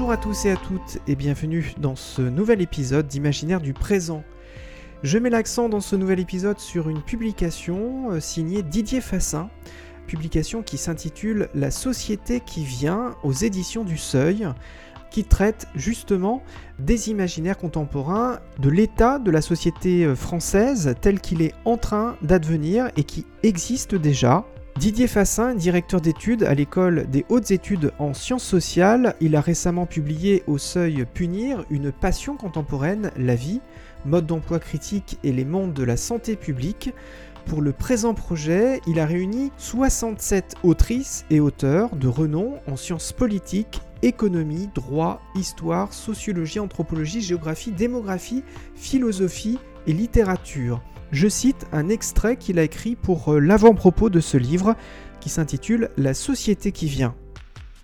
Bonjour à tous et à toutes et bienvenue dans ce nouvel épisode d'Imaginaire du présent. Je mets l'accent dans ce nouvel épisode sur une publication euh, signée Didier Fassin, publication qui s'intitule La société qui vient aux éditions du Seuil, qui traite justement des imaginaires contemporains, de l'état de la société euh, française tel qu'il est en train d'advenir et qui existe déjà, Didier Fassin, directeur d'études à l'école des hautes études en sciences sociales, il a récemment publié au seuil Punir une passion contemporaine, la vie, mode d'emploi critique et les mondes de la santé publique. Pour le présent projet, il a réuni 67 autrices et auteurs de renom en sciences politiques, économie, droit, histoire, sociologie, anthropologie, géographie, démographie, philosophie et littérature. Je cite un extrait qu'il a écrit pour euh, l'avant-propos de ce livre qui s'intitule La société qui vient.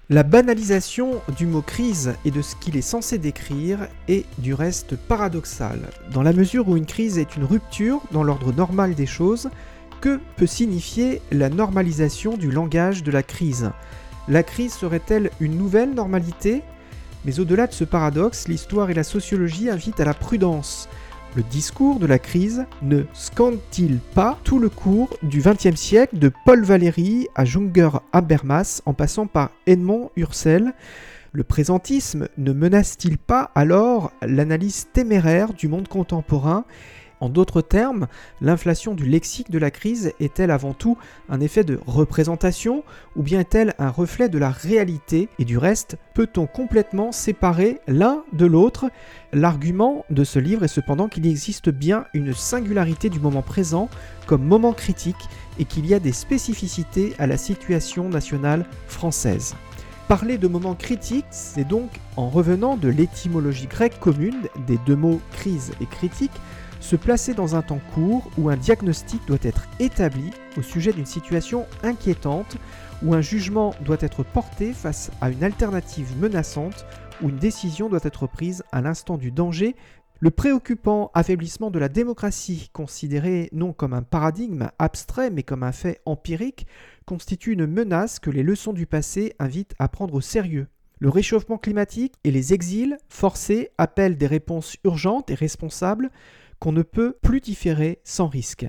La banalisation du mot crise et de ce qu'il est censé décrire est du reste paradoxale, dans la mesure où une crise est une rupture dans l'ordre normal des choses, que peut signifier la normalisation du langage de la crise. La crise serait-elle une nouvelle normalité? Mais au-delà de ce paradoxe, l'histoire et la sociologie invitent à la prudence, le discours de la crise ne scande-t-il pas tout le cours du XXe siècle de Paul Valéry à Junger Habermas en passant par Edmond Husserl Le présentisme ne menace-t-il pas alors l'analyse téméraire du monde contemporain? En d'autres termes, l'inflation du lexique de la crise est-elle avant tout un effet de représentation ou bien est-elle un reflet de la réalité? Et du reste, peut-on complètement séparer l'un de l'autre? L'argument de ce livre est cependant qu'il existe bien une singularité du moment présent comme moment critique et qu'il y a des spécificités à la situation nationale française. Parler de moment critique, c'est donc, en revenant de l'étymologie grecque commune des deux mots crise et critique, se placer dans un temps court où un diagnostic doit être établi au sujet d'une situation inquiétante, où un jugement doit être porté face à une alternative menaçante, où une décision doit être prise à l'instant du danger. Le préoccupant affaiblissement de la démocratie, considéré non comme un paradigme abstrait mais comme un fait empirique, constitue une menace que les leçons du passé invitent à prendre au sérieux. Le réchauffement climatique et les exils forcés appellent des réponses urgentes et responsables qu'on ne peut plus différer sans risque.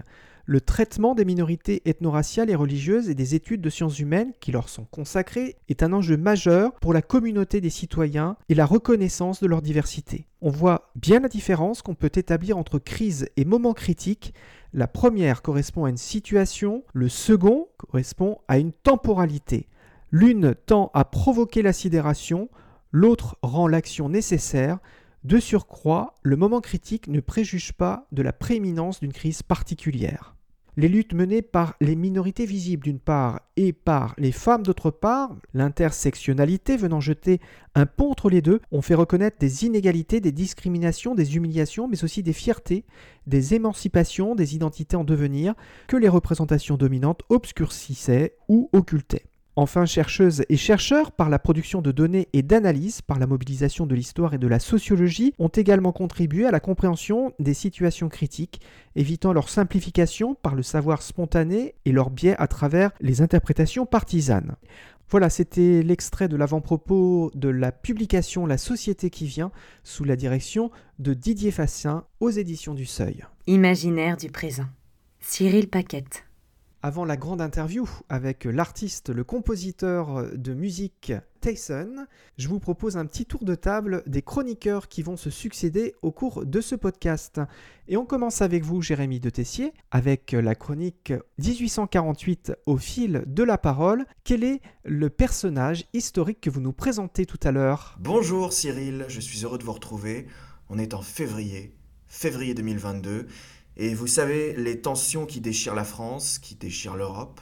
Le traitement des minorités ethno-raciales et religieuses et des études de sciences humaines qui leur sont consacrées est un enjeu majeur pour la communauté des citoyens et la reconnaissance de leur diversité. On voit bien la différence qu'on peut établir entre crise et moment critique. La première correspond à une situation, le second correspond à une temporalité. L'une tend à provoquer la sidération, l'autre rend l'action nécessaire, de surcroît, le moment critique ne préjuge pas de la prééminence d'une crise particulière. Les luttes menées par les minorités visibles d'une part et par les femmes d'autre part, l'intersectionnalité venant jeter un pont entre les deux, ont fait reconnaître des inégalités, des discriminations, des humiliations, mais aussi des fiertés, des émancipations, des identités en devenir que les représentations dominantes obscurcissaient ou occultaient. Enfin, chercheuses et chercheurs, par la production de données et d'analyses, par la mobilisation de l'histoire et de la sociologie, ont également contribué à la compréhension des situations critiques, évitant leur simplification par le savoir spontané et leur biais à travers les interprétations partisanes. Voilà, c'était l'extrait de l'avant-propos de la publication La société qui vient, sous la direction de Didier Fassin aux éditions du Seuil. Imaginaire du présent. Cyril Paquette. Avant la grande interview avec l'artiste, le compositeur de musique Tyson, je vous propose un petit tour de table des chroniqueurs qui vont se succéder au cours de ce podcast. Et on commence avec vous, Jérémy de Tessier, avec la chronique 1848 au fil de la parole. Quel est le personnage historique que vous nous présentez tout à l'heure? Bonjour Cyril, je suis heureux de vous retrouver. On est en février, février 2022. Et vous savez, les tensions qui déchirent la France, qui déchirent l'Europe,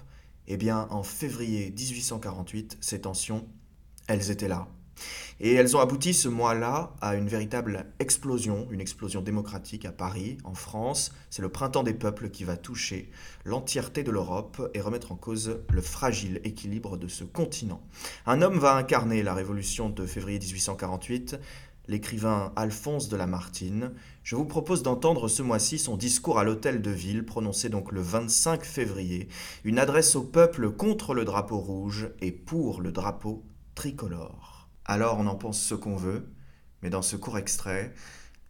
eh bien, en février 1848, ces tensions, elles étaient là. Et elles ont abouti ce mois-là à une véritable explosion, une explosion démocratique à Paris, en France. C'est le printemps des peuples qui va toucher l'entièreté de l'Europe et remettre en cause le fragile équilibre de ce continent. Un homme va incarner la révolution de février 1848, l'écrivain Alphonse de Lamartine. Je vous propose d'entendre ce mois-ci son discours à l'hôtel de ville, prononcé donc le 25 février, une adresse au peuple contre le drapeau rouge et pour le drapeau tricolore. Alors on en pense ce qu'on veut, mais dans ce court extrait,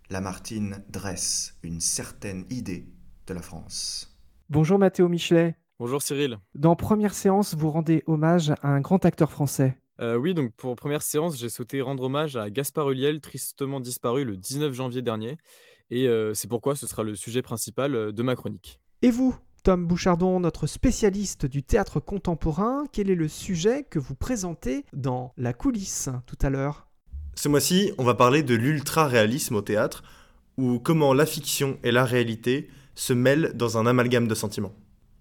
Lamartine dresse une certaine idée de la France. Bonjour Mathéo Michelet. Bonjour Cyril. Dans première séance, vous rendez hommage à un grand acteur français. Euh, oui, donc pour première séance, j'ai souhaité rendre hommage à Gaspard Huliel, tristement disparu le 19 janvier dernier. Et euh, c'est pourquoi ce sera le sujet principal euh, de ma chronique. Et vous, Tom Bouchardon, notre spécialiste du théâtre contemporain, quel est le sujet que vous présentez dans La coulisse tout à l'heure? Ce mois-ci, on va parler de l'ultra-réalisme au théâtre, ou comment la fiction et la réalité se mêlent dans un amalgame de sentiments.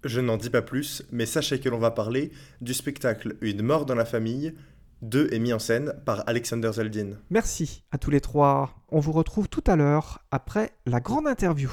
Je n'en dis pas plus, mais sachez que l'on va parler du spectacle Une mort dans la famille, de et mis en scène par Alexander Zeldin. Merci à tous les trois. On vous retrouve tout à l'heure après la grande interview.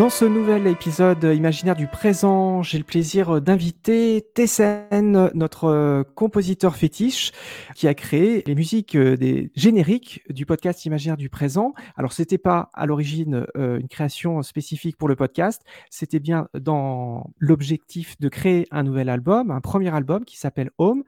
Dans ce nouvel épisode imaginaire du présent, j'ai le plaisir d'inviter Tessen, notre euh, compositeur fétiche, qui a créé les musiques euh, des génériques du podcast imaginaire du présent. Alors, c'était pas à l'origine euh, une création spécifique pour le podcast, c'était bien dans l'objectif de créer un nouvel album, un premier album qui s'appelle Home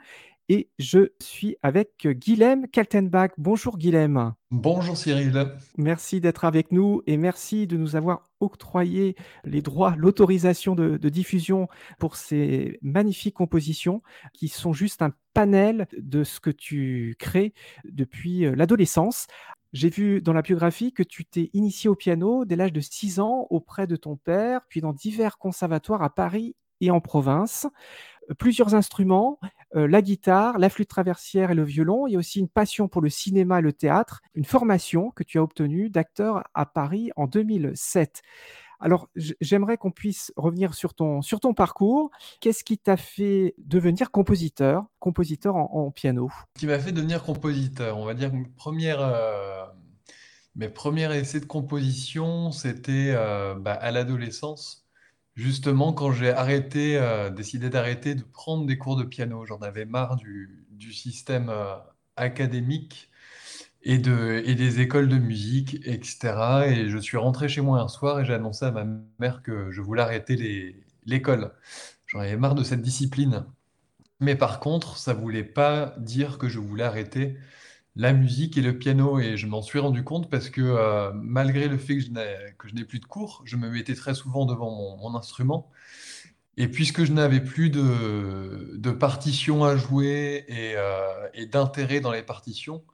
et je suis avec Guilhem Kaltenbach. Bonjour Guilhem. Bonjour Cyril. Merci d'être avec nous et merci de nous avoir octroyé les droits, l'autorisation de, diffusion pour ces magnifiques compositions qui sont juste un panel de ce que tu crées depuis euh, l'adolescence. J'ai vu dans la biographie que tu t'es initié au piano dès l'âge de 6 ans auprès de ton père, puis dans divers conservatoires à Paris et en province plusieurs instruments, euh, la guitare, la flûte traversière et le violon. Il y a aussi une passion pour le cinéma et le théâtre, une formation que tu as obtenue d'acteur à Paris en 2007. Alors, j'aimerais qu'on puisse revenir sur ton, sur ton parcours. Qu'est-ce qui t'a fait devenir compositeur, compositeur en, piano? Ce qui m'a fait devenir compositeur, on va dire première, euh, mes premiers essais de composition, c'était euh, bah, à l'adolescence. Justement, quand j'ai arrêté, euh, décidé d'arrêter de prendre des cours de piano, j'en avais marre du, système euh, académique et, de, et des écoles de musique, etc. Et je suis rentré chez moi un soir et j'ai annoncé à ma mère que je voulais arrêter l'école. J'en avais marre de cette discipline. Mais par contre, ça voulait pas dire que je voulais arrêter la musique et le piano. Et je m'en suis rendu compte parce que euh, malgré le fait que je n'ai plus de cours, je me mettais très souvent devant mon, instrument. Et puisque je n'avais plus de, de partitions à jouer et, euh, et d'intérêt dans les partitions,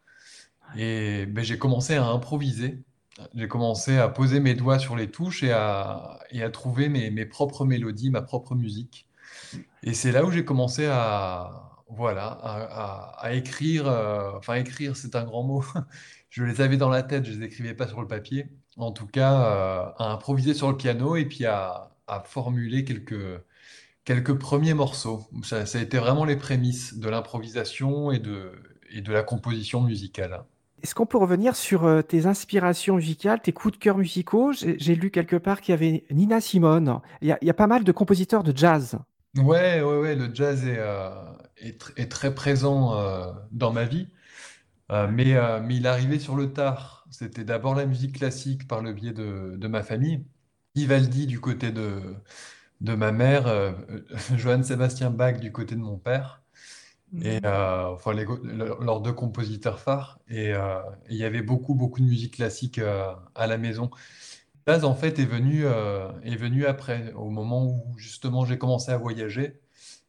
et ben, j'ai commencé à improviser. J'ai commencé à poser mes doigts sur les touches et à, et à trouver mes, mes propres mélodies, ma propre musique. Et c'est là où j'ai commencé à, voilà, à, écrire, euh, enfin écrire, c'est un grand mot. Je les avais dans la tête, je les écrivais pas sur le papier. En tout cas, euh, à improviser sur le piano et puis à, formuler quelques, quelques premiers morceaux. Ça, ça a été vraiment les prémices de l'improvisation et de, et de la composition musicale. Est-ce qu'on peut revenir sur euh, tes inspirations musicales, tes coups de cœur musicaux? J'ai lu quelque part qu'il y avait Nina Simone. Il y, a, pas mal de compositeurs de jazz. Ouais, ouais, ouais, le jazz est, est, très présent euh, dans ma vie. Euh, mais, euh, mais il arrivait sur le tard. C'était d'abord la musique classique par le biais de, de ma famille. Vivaldi du côté de, de ma mère, Johann Sébastien Bach du côté de mon père. Et mmh. enfin, les, leurs deux compositeurs phares. Et il y avait beaucoup, beaucoup de musique classique à la maison. En fait, est venu, est venu après, au moment où justement j'ai commencé à voyager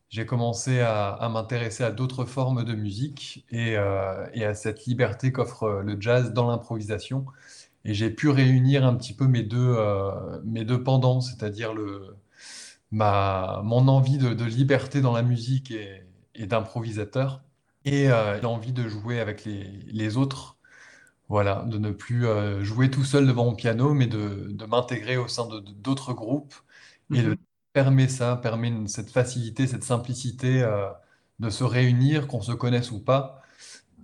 j'ai commencé à, m'intéresser à d'autres formes de musique et, euh, à cette liberté qu'offre le jazz dans l'improvisation. et j'ai pu réunir un petit peu mes deux, mes deux pendants, c'est-à-dire le, ma, mon envie de, liberté dans la musique et, d'improvisateur, et l'envie de jouer avec les, autres voilà, de ne plus euh, jouer tout seul devant mon piano, mais de, m'intégrer au sein de d'autres groupes de Mhm. Permet ça, permet cette facilité, cette simplicité euh, de se réunir, qu'on se connaisse ou pas,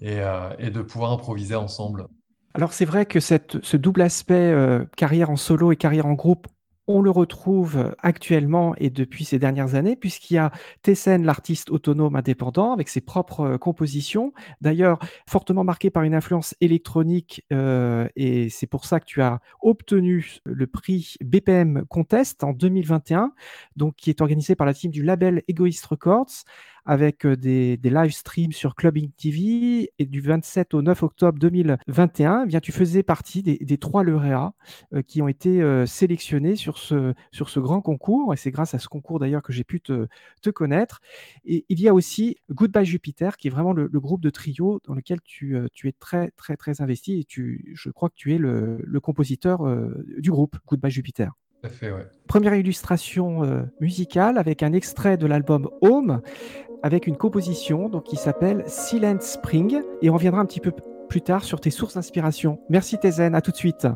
et, euh, de pouvoir improviser ensemble. Alors c'est vrai que ce double aspect euh, carrière en solo et carrière en groupe, on le retrouve actuellement et depuis ces dernières années, puisqu'il y a Tessen, l'artiste autonome indépendant, avec ses propres euh, compositions, d'ailleurs fortement marqué par une influence électronique, euh, et c'est pour ça que tu as obtenu le prix BPM Contest en 2021, donc qui est organisé par la team du label Egoist Records avec euh, des, des live streams sur Clubbing TV. Et du 27 au 9 octobre 2021, eh bien, tu faisais partie des, des trois lauréats euh, qui ont été euh, sélectionnés sur ce, sur ce grand concours. Et c'est grâce à ce concours d'ailleurs que j'ai pu te, te connaître. Et il y a aussi Goodbye Jupiter, qui est vraiment le, groupe de trio dans lequel tu, tu es très, très, très investi. Et tu, je crois que tu es le, le compositeur du groupe Goodbye Jupiter. Première illustration euh, musicale avec un extrait de l'album Home, avec une composition donc, qui s'appelle Silent Spring. Et on reviendra un petit peu plus tard sur tes sources d'inspiration. Merci Tezen, à tout de suite.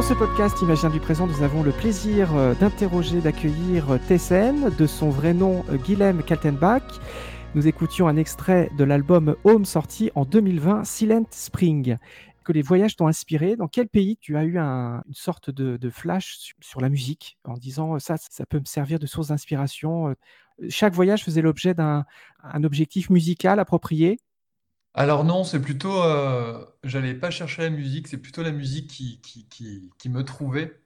Dans ce podcast Imaginaire du présent, nous avons le plaisir euh, d'interroger, d'accueillir euh, Tessen, de son vrai nom euh, Guilhem Kaltenbach. Nous écoutions un extrait de l'album Home sorti en 2020, Silent Spring. Que les voyages t'ont inspiré? Dans quel pays tu as eu une sorte de, flash sur, la musique en disant ça, ça peut me servir de source d'inspiration Chaque voyage faisait l'objet d'un objectif musical approprié? Alors non, c'est plutôt, euh, j'allais pas chercher la musique, c'est plutôt la musique qui, qui, me trouvait.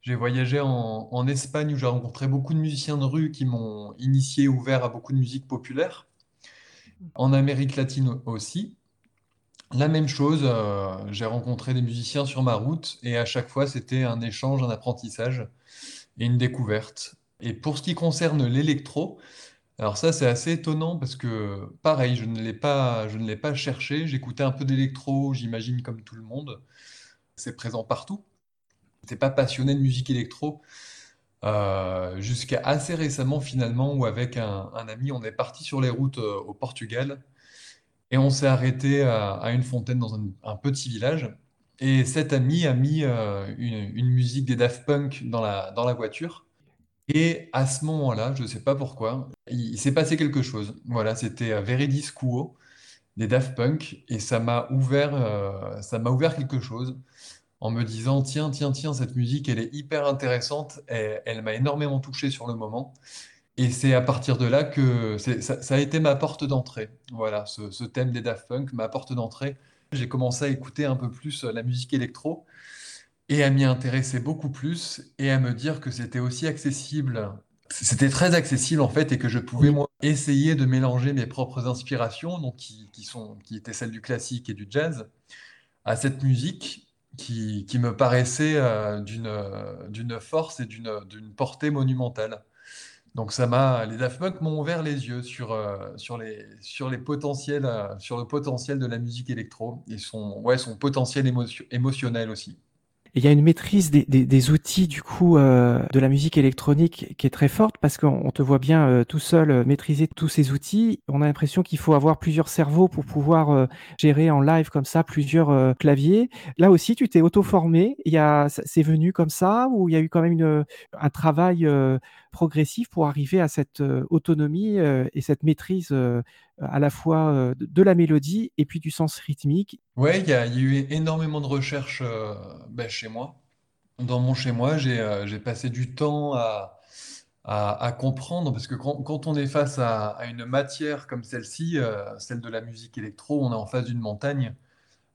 J'ai voyagé en, Espagne où j'ai rencontré beaucoup de musiciens de rue qui m'ont initié, ouvert à beaucoup de musique populaire. En Amérique latine aussi. La même chose, euh, j'ai rencontré des musiciens sur ma route et à chaque fois c'était un échange, un apprentissage et une découverte. Et pour ce qui concerne l'électro, alors ça, c'est assez étonnant parce que, pareil, je ne l'ai pas, je ne l'ai pas cherché. J'écoutais un peu d'électro, j'imagine comme tout le monde. C'est présent partout. Je n'étais pas passionné de musique électro euh, jusqu'à assez récemment finalement où avec un, ami, on est parti sur les routes euh, au Portugal et on s'est arrêté à, une fontaine dans un, petit village. Et cet ami a mis euh, une, une, musique des Daft Punk dans la, dans la voiture. Et à ce moment-là, je ne sais pas pourquoi, il, s'est passé quelque chose. Voilà, c'était euh, Veridis Quo des Daft Punk et ça m'a ouvert, euh, ça m'a ouvert quelque chose en me disant tiens, tiens, tiens, cette musique, elle est hyper intéressante, elle m'a énormément touché sur le moment. Et c'est à partir de là que ça, ça, a été ma porte d'entrée. Voilà, ce, ce, thème des Daft Punk, ma porte d'entrée. J'ai commencé à écouter un peu plus euh, la musique électro et à m'y intéresser beaucoup plus et à me dire que c'était aussi accessible. C'était très accessible en fait et que je pouvais moi essayer de mélanger mes propres inspirations, donc qui, sont, qui étaient celles du classique et du jazz, à cette musique qui, qui me paraissait euh, d'une force et d'une portée monumentale. Donc ça m'a, les Daft Punk m'ont ouvert les yeux sur, euh, sur, les, sur, les potentiels, euh, sur le potentiel de la musique électro et son, ouais, son potentiel émotionnel aussi il y a une maîtrise des, outils du coup euh, de la musique électronique qui est très forte parce qu'on te voit bien euh, tout seul euh, maîtriser tous ces outils. On a l'impression qu'il faut avoir plusieurs cerveaux pour pouvoir gérer en live comme ça plusieurs claviers. Là aussi, tu t'es auto-formé. Il y a, c'est venu comme ça ou il y a eu quand même une, un travail progressif pour arriver à cette autonomie et cette maîtrise à la fois de la mélodie et puis du sens rythmique. Oui, il y, a eu énormément de recherches ben, chez moi. Dans mon chez moi, j'ai passé du temps à, comprendre, parce que quand, on est face à, une matière comme celle-ci, celle de la musique électro, on est en face d'une montagne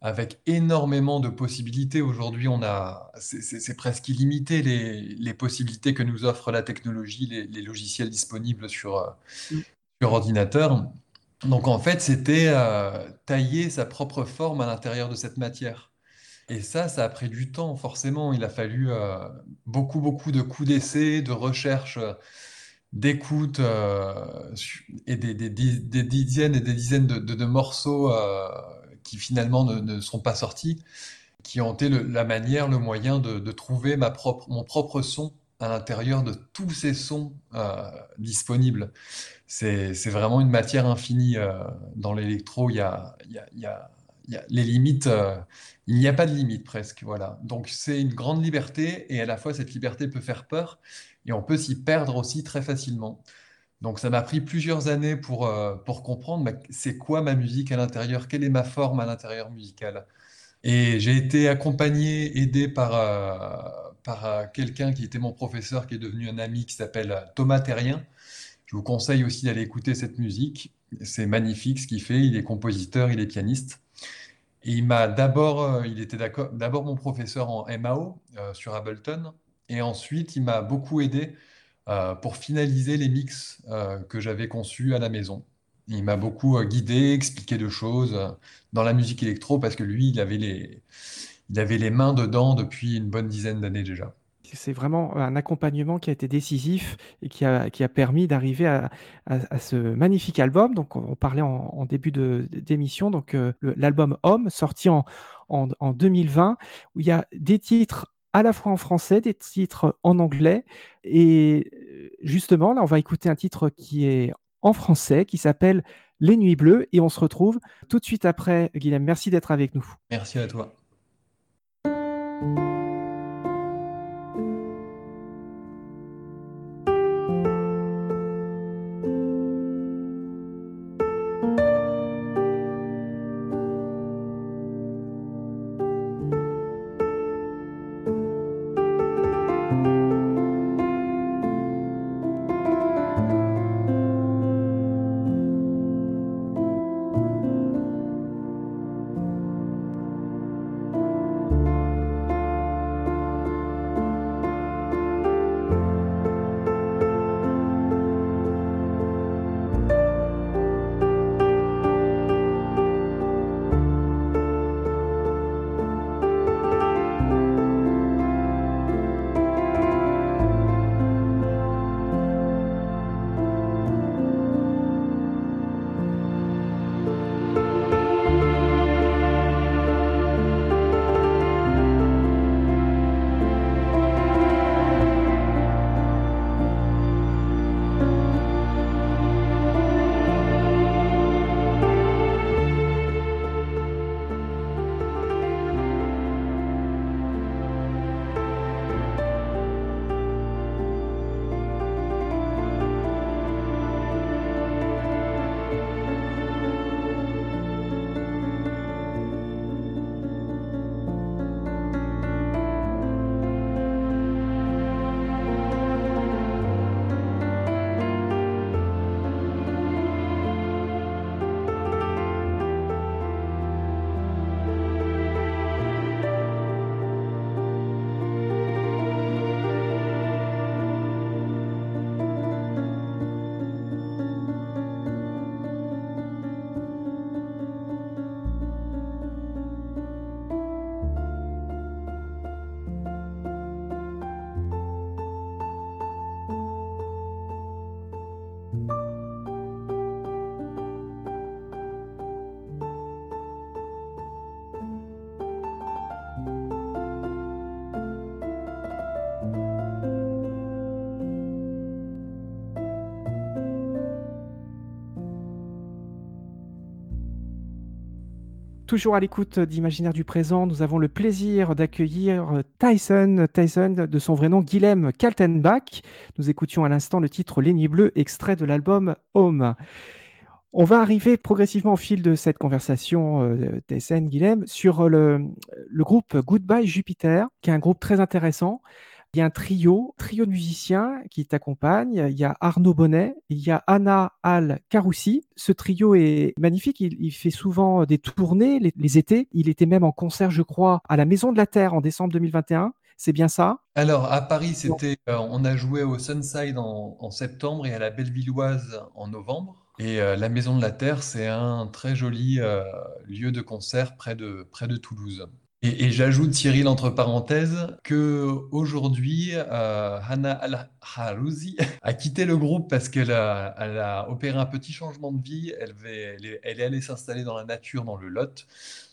avec énormément de possibilités. Aujourd'hui, on a, c'est presque illimité les, les, possibilités que nous offre la technologie, les, logiciels disponibles sur, mm. sur ordinateur. Donc en fait, c'était euh, tailler sa propre forme à l'intérieur de cette matière. Et ça, ça a pris du temps, forcément. Il a fallu euh, beaucoup, beaucoup de coups d'essai, de recherche, d'écoute, euh, et des, des, des, dizaines et des dizaines de, de, morceaux qui finalement ne, sont pas sortis, qui ont été la manière, le moyen de, trouver ma propre, mon propre son à l'intérieur de tous ces sons disponibles c'est vraiment une matière infinie euh, dans l'électro. Il y a, les limites, euh, il n'y a pas de limite presque. Voilà. Donc c'est une grande liberté et à la fois cette liberté peut faire peur et on peut s'y perdre aussi très facilement. Donc ça m'a pris plusieurs années pour, euh, pour comprendre c'est quoi ma musique à l'intérieur, quelle est ma forme à l'intérieur musical. Et j'ai été accompagné, aidé par, par quelqu'un qui était mon professeur, qui est devenu un ami, qui s'appelle Thomas Terrien, je vous conseille aussi d'aller écouter cette musique. C'est magnifique ce qu'il fait. Il est compositeur, il est pianiste. Et il m'a d'abord, euh, il était d'abord mon professeur en MAO euh, sur Ableton. Et ensuite, il m'a beaucoup aidé euh, pour finaliser les mix que j'avais conçus à la maison. Il m'a beaucoup guidé, expliqué de choses dans la musique électro parce que lui, il avait les, il avait les mains dedans depuis une bonne dizaine d'années déjà c'est vraiment un accompagnement qui a été décisif et qui a, qui a permis d'arriver à, à, ce magnifique album. Donc, on parlait en, début d'émission, donc euh, l'album Homme, sorti en, en, en, 2020, où il y a des titres à la fois en français, des titres en anglais. Et euh, justement, là, on va écouter un titre qui est en français, qui s'appelle Les Nuits Bleues, et on se retrouve tout de suite après. Guillaume, merci d'être avec nous. Merci à toi. Toujours à l'écoute d'Imaginaire du présent, nous avons le plaisir d'accueillir Tyson, Tyson de son vrai nom Guilhem Kaltenbach. Nous écoutions à l'instant le titre Lénie Bleu, extrait de l'album Home. On va arriver progressivement au fil de cette conversation, euh, Tyson, Guilhem, sur le groupe Goodbye Jupiter, qui est un groupe très intéressant. Il y a un trio, trio de musiciens qui t'accompagnent. Il y a Arnaud Bonnet, il y a Anna Al Caroussi. Ce trio est magnifique. Il, fait souvent des tournées les, étés. Il était même en concert, je crois, à la Maison de la Terre en décembre 2021. C'est bien ça? Alors, à Paris, c'était, euh, on a joué au Sunside en, septembre et à la Bellevilloise en novembre. Et euh, la Maison de la Terre, c'est un très joli euh, lieu de concert près de, près de Toulouse. Et, j'ajoute, Cyril, entre parenthèses, que aujourd'hui, euh, Hannah Al-Harouzi a quitté le groupe parce qu'elle a, elle a opéré un petit changement de vie. Elle, elle est allée s'installer dans la nature, dans le Lot.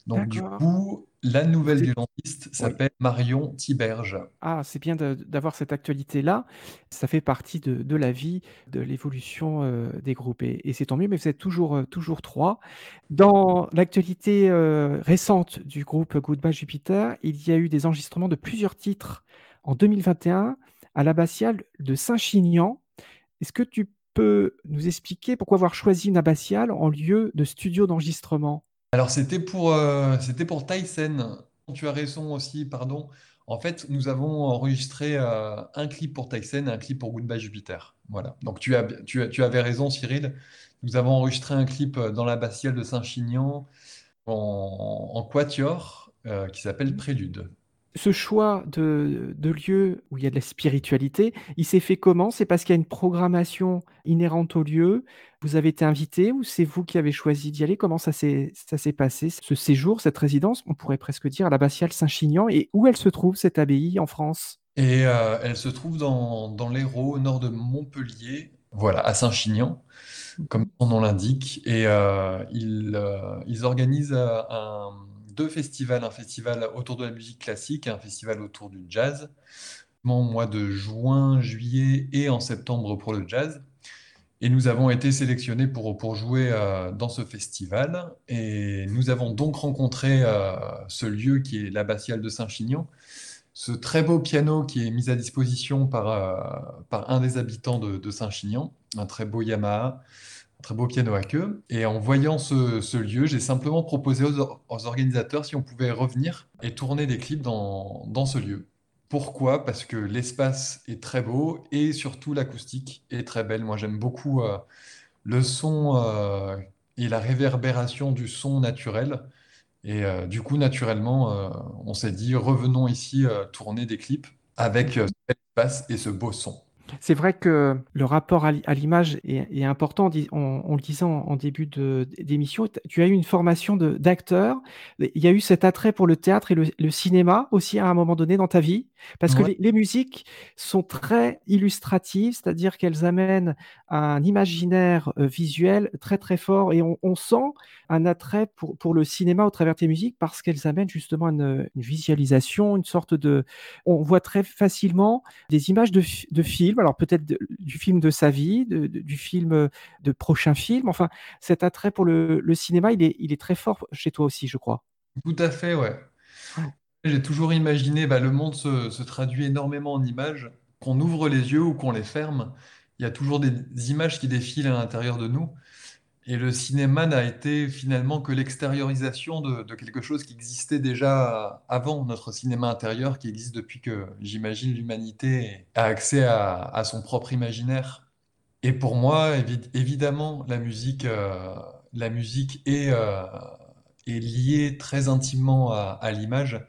Donc, du coup, la nouvelle violonciste s'appelle Marion Tiberge. Ah, c'est bien d'avoir cette actualité-là. Ça fait partie de, la vie, de l'évolution euh, des groupes. Et, c'est tant mieux, mais vous êtes toujours, euh, toujours trois. Dans l'actualité euh, récente du groupe Goodbye Jupiter, il y a eu des enregistrements de plusieurs titres en 2021 à l'abbatiale de Saint-Chinian. Est-ce que tu peux nous expliquer pourquoi avoir choisi une abbatiale en lieu de studio d'enregistrement? Alors, c'était pour, euh, Tyson. Tu as raison aussi, pardon. En fait, nous avons enregistré euh, un clip pour Tyson et un clip pour Goodbye Jupiter. Voilà. Donc, tu, as, tu, tu avais raison, Cyril. Nous avons enregistré un clip dans l'abbatiale de Saint-Chinian en, quatuor euh, qui s'appelle Prélude ce choix de, lieu où il y a de la spiritualité, il s'est fait comment? C'est parce qu'il y a une programmation inhérente au lieu? Vous avez été invité ou c'est vous qui avez choisi d'y aller? Comment ça s'est passé, ce séjour, cette résidence, on pourrait presque dire, à l'abbatiale Saint-Chinian. Et où elle se trouve, cette abbaye, en France? Et euh, elle se trouve dans, l'Hérault, au nord de Montpellier, voilà, à Saint-Chinian, comme son nom l'indique. Et euh, euh, ils organisent un deux festivals, un festival autour de la musique classique et un festival autour du jazz, en mois de juin, juillet et en septembre pour le jazz. Et nous avons été sélectionnés pour, jouer euh, dans ce festival. Et nous avons donc rencontré euh, ce lieu qui est l'abbatiale de Saint-Chinian, ce très beau piano qui est mis à disposition par, euh, un des habitants de, de Saint-Chinian, un très beau Yamaha très beau piano à queue. Et en voyant ce, lieu, j'ai simplement proposé aux, organisateurs si on pouvait revenir et tourner des clips dans, dans ce lieu. Pourquoi? Parce que l'espace est très beau et surtout l'acoustique est très belle. Moi, j'aime beaucoup euh, le son euh, et la réverbération du son naturel. Et euh, du coup, naturellement, on s'est dit, revenons ici tourner des clips avec cet espace et ce beau son. C'est vrai que le rapport à l'image est, important. On, le disait en, début d'émission, tu as eu une formation d'acteur. Il y a eu cet attrait pour le théâtre et le, cinéma aussi à un moment donné dans ta vie, parce que les, musiques sont très illustratives, c'est-à-dire qu'elles amènent un imaginaire euh, visuel très très fort et on, sent un attrait pour, le cinéma au travers de tes musiques parce qu'elles amènent justement une, visualisation, une sorte de... On voit très facilement des images de, de films alors peut-être du film de sa vie, du film de prochains films. Enfin, cet attrait pour le, cinéma, il est, il est, très fort chez toi aussi, je crois. Tout à fait, ouais. J'ai toujours imaginé, bah, le monde se, se, traduit énormément en images. Qu'on ouvre les yeux ou qu'on les ferme, il y a toujours des images qui défilent à l'intérieur de nous. Et le cinéma n'a été finalement que l'extériorisation de, quelque chose qui existait déjà avant notre cinéma intérieur, qui existe depuis que, j'imagine, l'humanité a accès à, son propre imaginaire. Et pour moi, évidemment, la musique, euh, la musique est, euh, est, liée très intimement à, l'image.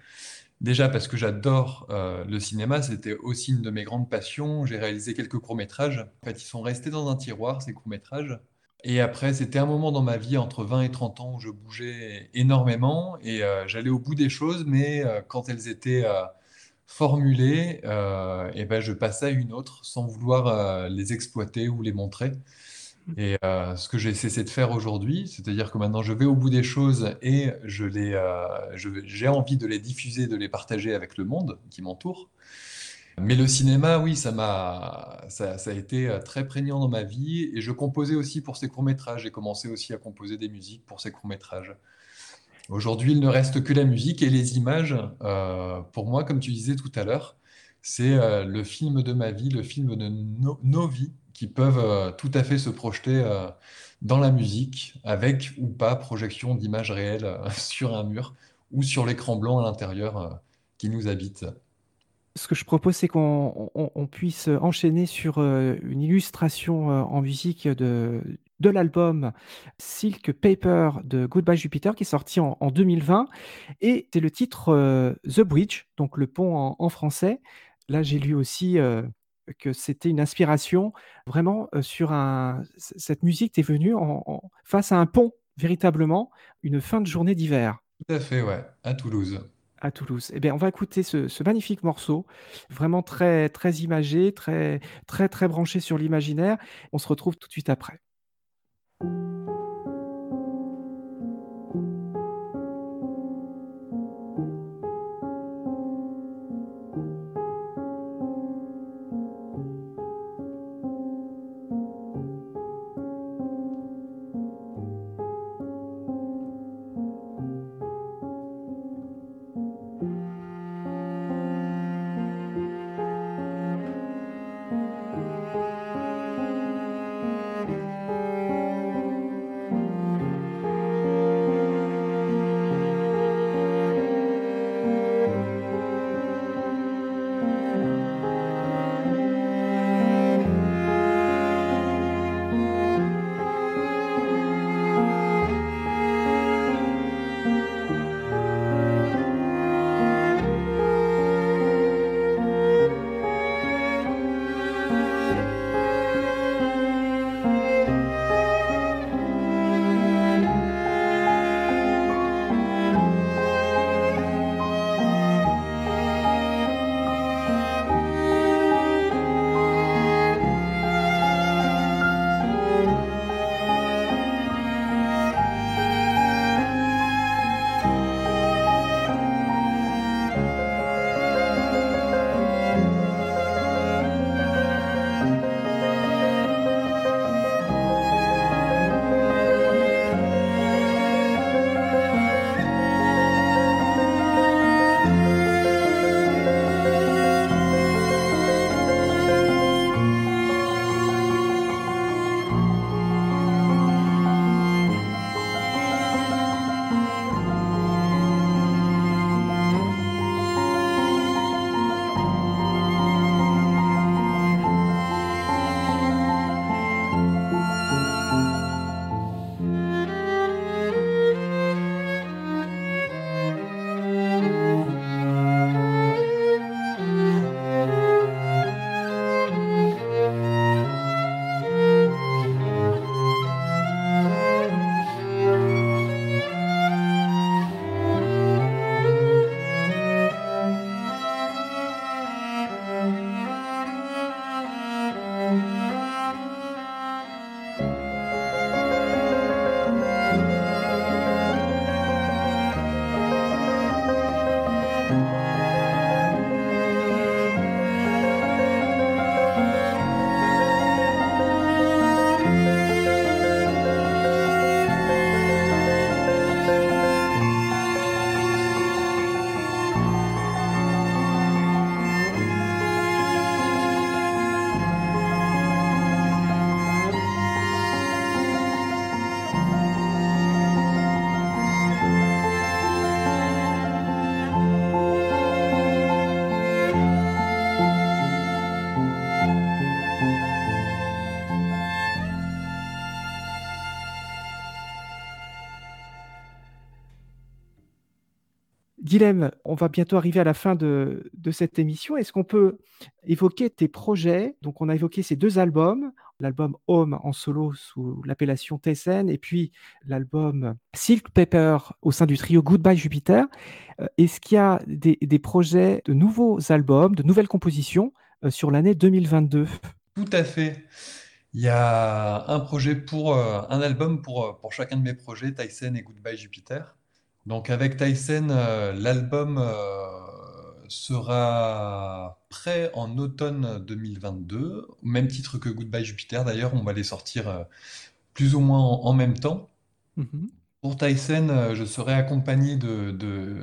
Déjà parce que j'adore euh, le cinéma, c'était aussi une de mes grandes passions. J'ai réalisé quelques courts-métrages. En fait, ils sont restés dans un tiroir, ces courts-métrages. Et après, c'était un moment dans ma vie entre 20 et 30 ans où je bougeais énormément et euh, j'allais au bout des choses, mais euh, quand elles étaient formulées, et ben, je passais à une autre sans vouloir les exploiter ou les montrer. Mmh. Et ce que j'ai cessé de faire aujourd'hui, c'est-à-dire que maintenant je vais au bout des choses et je les, j'ai envie de les diffuser, de les partager avec le monde qui m'entoure. Mais le cinéma, oui, ça m'a, ça, a été euh, très prégnant dans ma vie et je composais aussi pour ces courts-métrages. J'ai commencé aussi à composer des musiques pour ces courts-métrages. Aujourd'hui, il ne reste que la musique et les images. pour moi, comme tu disais tout à l'heure, c'est le film de ma vie, le film de nos vies qui peuvent tout à fait se projeter dans la musique, avec ou pas projection d'images réelles sur un mur ou sur l'écran blanc à l'intérieur qui nous habite ce que je propose, c'est qu'on puisse enchaîner sur euh, une illustration euh, en musique de, de l'album Silk Paper de Goodbye Jupiter, qui est sorti en, 2020. Et c'est le titre euh, The Bridge, donc le pont en, français. Là, j'ai lu aussi que c'était une inspiration vraiment sur un. Cette musique est venue en, face à un pont, véritablement, une fin de journée d'hiver. Tout à fait, ouais, à Toulouse à Toulouse. Eh bien, on va écouter ce, magnifique morceau, vraiment très, très imagé, très, très, très branché sur l'imaginaire. On se retrouve tout de suite après. Dilemme, on va bientôt arriver à la fin de, cette émission. Est-ce qu'on peut évoquer tes projets? Donc, on a évoqué ces deux albums, l'album Home en solo sous l'appellation Tyson et puis l'album Silk Paper au sein du trio Goodbye Jupiter. Euh, est-ce qu'il y a des, projets de nouveaux albums, de nouvelles compositions euh, sur l'année 2022 Tout à fait. Il y a un projet pour euh, un album pour, pour chacun de mes projets, Tyson et Goodbye Jupiter. Donc avec Tyson, euh, l'album euh, sera prêt en automne 2022, au même titre que Goodbye Jupiter. D'ailleurs, on va les sortir euh, plus ou moins en, même temps. Mhm. Pour Tyson, je serai accompagné de,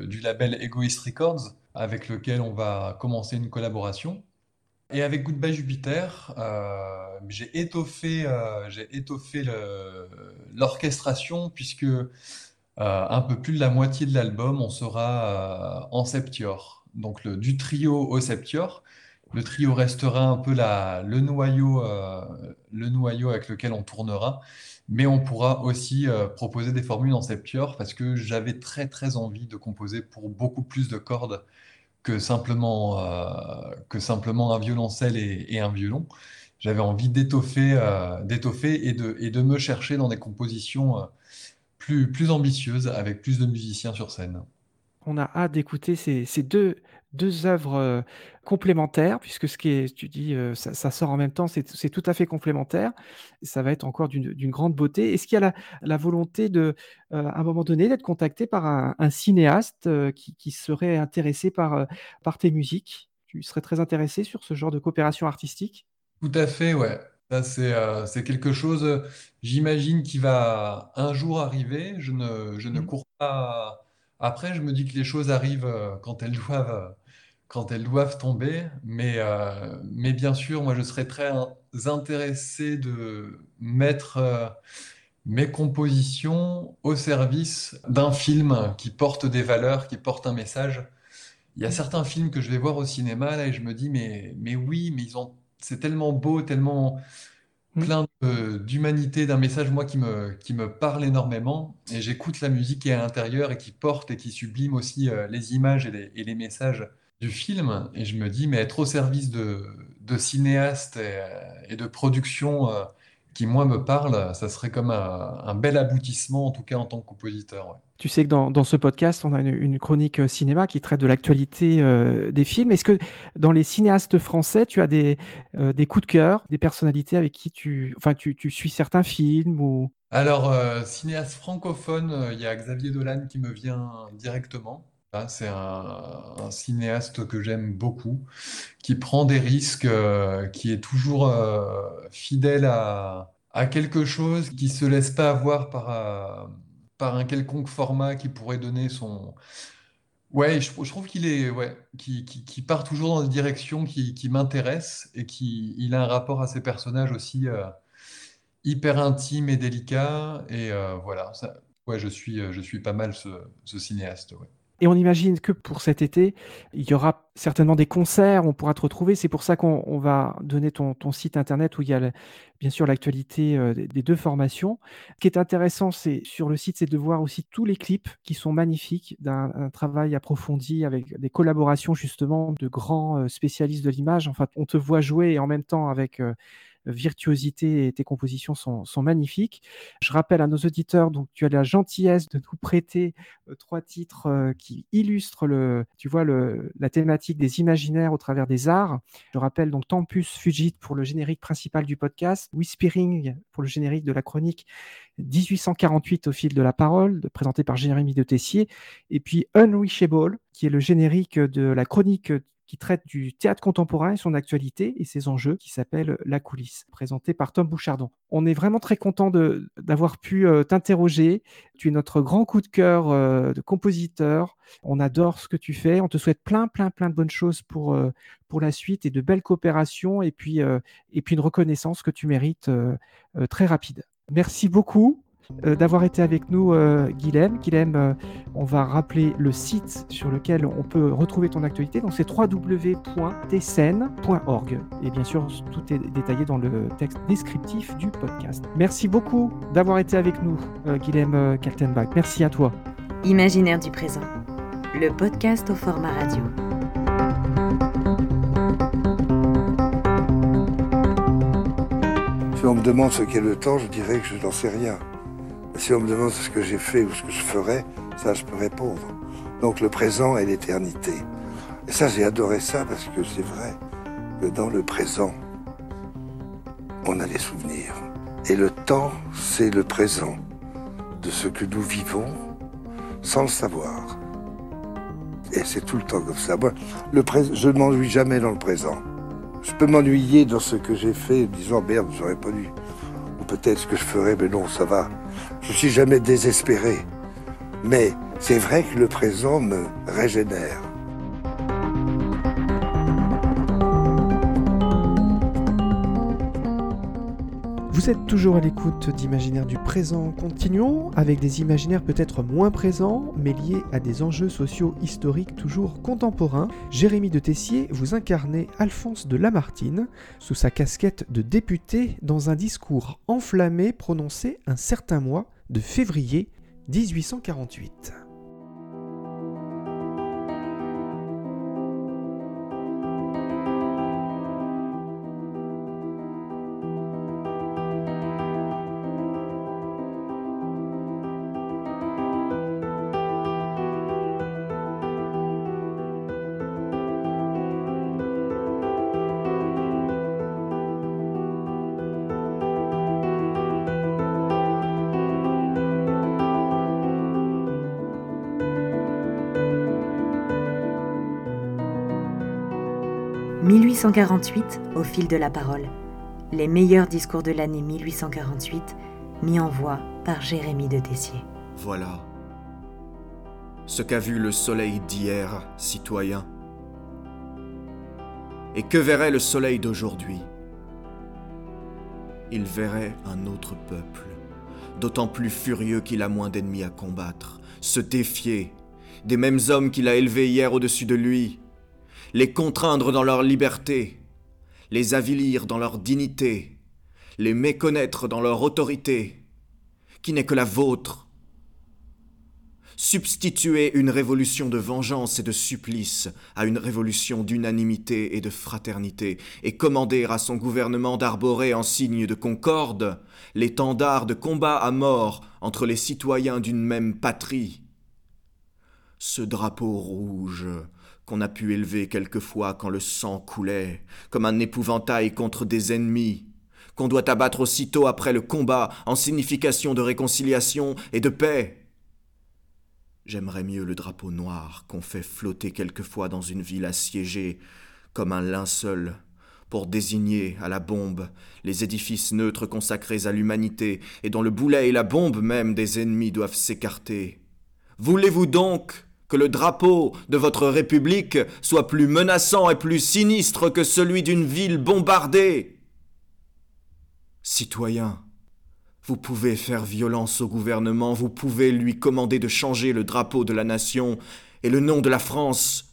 du label Egoist Records, avec lequel on va commencer une collaboration. Et avec Goodbye Jupiter, euh, j'ai étoffé, euh, j'ai étoffé l'orchestration, puisque un peu plus de la moitié de l'album, on sera en septior. Donc le, du trio au septior. Le trio restera un peu la, le, noyau, le noyau avec lequel on tournera mais on pourra aussi euh, proposer des formules en septior parce que j'avais très très envie de composer pour beaucoup plus de cordes que simplement, euh, que simplement un violoncelle et, un violon. J'avais envie d'étoffer euh, d'étoffer et de, et de me chercher dans des compositions plus, plus ambitieuses avec plus de musiciens sur scène. On a hâte d'écouter ces, ces deux, deux œuvres complémentaires, puisque ce qui est, tu dis, ça, sort en même temps, c'est tout à fait complémentaire. Ça va être encore d'une grande beauté. Est-ce qu'il y a la, volonté de, à un moment donné, d'être contacté par un, cinéaste qui, serait intéressé par, par tes musiques? Tu serais très intéressé sur ce genre de coopération artistique? Tout à fait, ouais. C'est quelque chose, j'imagine, qui va un jour arriver. Je ne, je ne mmh. cours pas après, je me dis que les choses arrivent euh, quand elles doivent, euh, quand elles doivent tomber. Mais, euh, mais bien sûr, moi, je serais très intéressé de mettre mes compositions au service d'un film qui porte des valeurs, qui porte un message. Il y a certains films que je vais voir au cinéma là, et je me dis, mais, mais oui, mais ils ont, c'est tellement beau, tellement Mmh. plein d'humanité, d'un message, moi, qui me, qui me parle énormément. Et j'écoute la musique qui est à l'intérieur et qui porte et qui sublime aussi euh, les images et les, et les, messages du film. Et je me dis, mais être au service de, de cinéastes et, et, de production euh, qui, moi, me parle, ça serait comme un, bel aboutissement, en tout cas en tant que compositeur. Tu sais que dans, ce podcast, on a une, chronique euh, cinéma qui traite de l'actualité euh, des films. Est-ce que dans les cinéastes français, tu as des, euh, des coups de cœur, des personnalités avec qui tu, enfin, tu, suis certains films ou... Alors, cinéaste francophone, il y a Xavier Dolan qui me vient directement. C'est un, cinéaste que j'aime beaucoup, qui prend des risques, qui est toujours fidèle à, quelque chose, qui se laisse pas avoir par par un quelconque format qui pourrait donner son. Ouais, je, trouve qu'il est, ouais, qui, qui, part toujours dans des directions qui, qui m'intéressent et qui, il a un rapport à ses personnages aussi euh, hyper intime et délicat. Et euh, voilà, ouais, je suis, je suis pas mal ce, cinéaste. Et on imagine que pour cet été, il y aura certainement des concerts, on pourra te retrouver. C'est pour ça qu'on va donner ton, site internet où il y a bien sûr l'actualité euh, des deux formations. Ce qui est intéressant c'est sur le site, c'est de voir aussi tous les clips qui sont magnifiques, d'un travail approfondi avec des collaborations justement de grands euh, spécialistes de l'image. Enfin, on te voit jouer et en même temps avec euh, virtuosité et tes compositions sont, magnifiques. Je rappelle à nos auditeurs, donc tu as la gentillesse de nous prêter euh, trois titres euh, qui illustrent le, tu vois, le, la thématique des imaginaires au travers des arts. Je rappelle donc Tempus Fugit pour le générique principal du podcast, Whispering pour le générique de la chronique 1848 au fil de la parole, présenté par Jérémy de Tessier, et puis Unreachable, qui est le générique de la chronique qui traite du théâtre contemporain et son actualité et ses enjeux, qui s'appelle La coulisse, présenté par Tom Bouchardon. On est vraiment très content d'avoir pu euh, t'interroger. Tu es notre grand coup de cœur euh, de compositeur. On adore ce que tu fais. On te souhaite plein, plein, plein de bonnes choses pour, euh, la suite et de belles coopérations et puis, et puis une reconnaissance que tu mérites très rapide. Merci beaucoup. Euh, d'avoir été avec nous, euh, Guilhem. Guilhem, euh, on va rappeler le site sur lequel on peut retrouver ton actualité. Donc, c'est www.tcen.org. Et bien sûr, tout est détaillé dans le texte descriptif du podcast. Merci beaucoup d'avoir été avec nous, Guilhem Kaltenbach. Merci à toi. Imaginaire du présent, le podcast au format radio. Si on me demande ce qu'est le temps, je dirais que je n'en sais rien. Si on me demande ce que j'ai fait ou ce que je ferais, ça je peux répondre. Donc le présent et l'éternité. Et ça j'ai adoré ça parce que c'est vrai que dans le présent, on a des souvenirs. Et le temps, c'est le présent de ce que nous vivons sans le savoir. Et c'est tout le temps comme ça. Je ne m'ennuie jamais dans le présent. Je peux m'ennuyer dans ce que j'ai fait, disant merde, j'aurais pas dû peut-être ce que je ferai, mais non, ça va. Je suis jamais désespéré. Mais c'est vrai que le présent me régénère. Vous êtes toujours à l'écoute d'imaginaires du présent. Continuons avec des imaginaires peut-être moins présents, mais liés à des enjeux sociaux historiques toujours contemporains. Jérémy de Tessier, vous incarnez Alphonse de Lamartine sous sa casquette de député dans un discours enflammé prononcé un certain mois de février 1848. 1848, au fil de la parole. Les meilleurs discours de l'année 1848, mis en voix par Jérémy de Tessier. Voilà. Ce qu'a vu le soleil d'hier, citoyen. Et que verrait le soleil d'aujourd'hui? Il verrait un autre peuple, d'autant plus furieux qu'il a moins d'ennemis à combattre, se défier des mêmes hommes qu'il a élevés hier au-dessus de lui, les contraindre dans leur liberté, les avilir dans leur dignité, les méconnaître dans leur autorité, qui n'est que la vôtre. Substituer une révolution de vengeance et de supplice à une révolution d'unanimité et de fraternité, et commander à son gouvernement d'arborer en signe de concorde l'étendard de combat à mort entre les citoyens d'une même patrie. Ce drapeau rouge, qu'on a pu élever quelquefois quand le sang coulait, comme un épouvantail contre des ennemis, qu'on doit abattre aussitôt après le combat en signification de réconciliation et de paix. J'aimerais mieux le drapeau noir qu'on fait flotter quelquefois dans une ville assiégée, comme un linceul, pour désigner à la bombe les édifices neutres consacrés à l'humanité et dont le boulet et la bombe même des ennemis doivent s'écarter. Voulez-vous donc que le drapeau de votre République soit plus menaçant et plus sinistre que celui d'une ville bombardée. Citoyens, vous pouvez faire violence au gouvernement, vous pouvez lui commander de changer le drapeau de la nation et le nom de la France.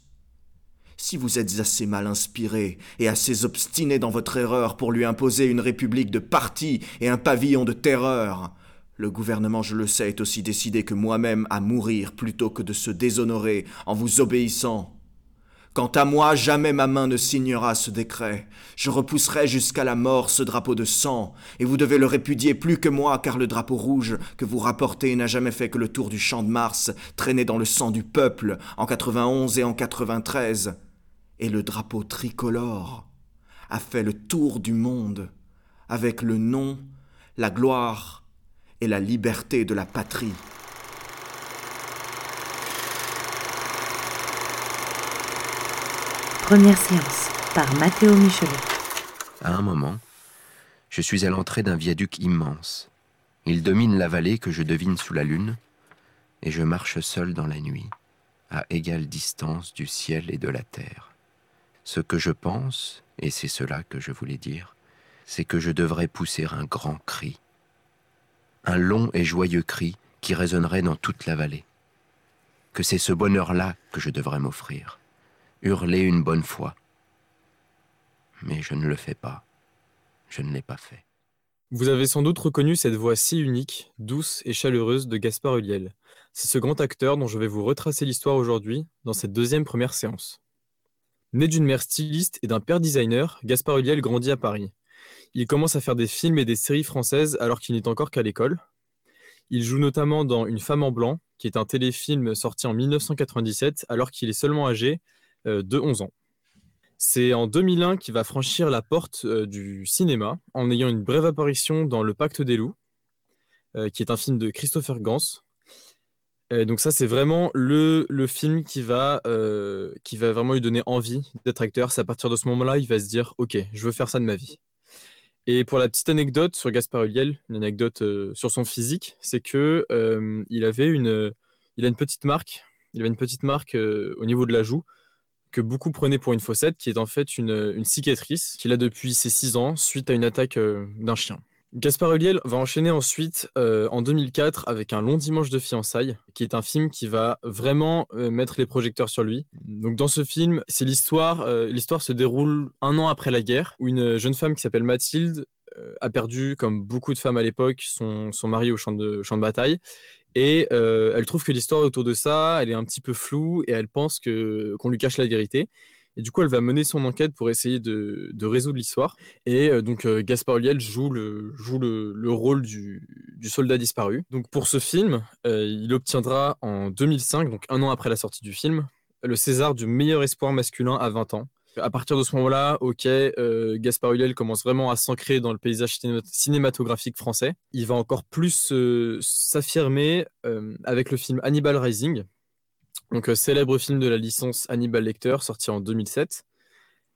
Si vous êtes assez mal inspiré et assez obstiné dans votre erreur pour lui imposer une république de parti et un pavillon de terreur, le gouvernement, je le sais, est aussi décidé que moi-même à mourir plutôt que de se déshonorer en vous obéissant. Quant à moi, jamais ma main ne signera ce décret. Je repousserai jusqu'à la mort ce drapeau de sang, et vous devez le répudier plus que moi, car le drapeau rouge que vous rapportez n'a jamais fait que le tour du champ de Mars, traîné dans le sang du peuple en 91 et en 93. Et le drapeau tricolore a fait le tour du monde, avec le nom, la gloire et la liberté de la patrie. Première séance par Matteo Michelet. À un moment, je suis à l'entrée d'un viaduc immense. Il domine la vallée que je devine sous la lune, et je marche seul dans la nuit, à égale distance du ciel et de la terre. Ce que je pense, et c'est cela que je voulais dire, c'est que je devrais pousser un grand cri un long et joyeux cri qui résonnerait dans toute la vallée. Que c'est ce bonheur-là que je devrais m'offrir, hurler une bonne fois. Mais je ne le fais pas, je ne l'ai pas fait. Vous avez sans doute reconnu cette voix si unique, douce et chaleureuse de Gaspard Ulliel. C'est ce grand acteur dont je vais vous retracer l'histoire aujourd'hui dans cette deuxième première séance. Né d'une mère styliste et d'un père designer, Gaspard Ulliel grandit à Paris. Il commence à faire des films et des séries françaises alors qu'il n'est encore qu'à l'école. Il joue notamment dans Une femme en blanc, qui est un téléfilm sorti en 1997 alors qu'il est seulement âgé euh, de 11 ans. C'est en 2001 qu'il va franchir la porte euh, du cinéma en ayant une brève apparition dans Le Pacte des loups, euh, qui est un film de Christopher Gans. donc ça, c'est vraiment le, film qui va, vraiment lui donner envie d'être acteur. C'est à partir de ce moment-là, il va se dire, OK, je veux faire ça de ma vie. Et pour la petite anecdote sur Gaspard Ulliel, une anecdote euh, sur son physique, c'est que euh, il avait une, il a une petite marque, il avait une petite marque euh, au niveau de la joue que beaucoup prenaient pour une fossette, qui est en fait une, une cicatrice qu'il a depuis ses 6 ans suite à une attaque d'un chien. Gaspard Ulliel va enchaîner ensuite en 2004 avec un long dimanche de fiançailles, qui est un film qui va vraiment mettre les projecteurs sur lui. Donc dans ce film, c'est l'histoire, l'histoire se déroule un an après la guerre, où une jeune femme qui s'appelle Mathilde a perdu, comme beaucoup de femmes à l'époque, son, son mari au champ de, champ de bataille. Et elle trouve que l'histoire autour de ça, elle est un petit peu floue et elle pense que qu'on lui cache la vérité. Et du coup, elle va mener son enquête pour essayer de, résoudre l'histoire. Et euh, donc, euh, Gaspard Ulliel joue le, rôle du, du, soldat disparu. Donc, pour ce film, euh, il obtiendra en 2005, donc un an après la sortie du film, le César du meilleur espoir masculin à 20 ans. À partir de ce moment-là, ok, Gaspard Ulliel commence vraiment à s'ancrer dans le paysage cinématographique français. Il va encore plus s'affirmer avec le film Hannibal Rising, donc, euh, célèbre film de la licence Hannibal Lecter, sorti en 2007.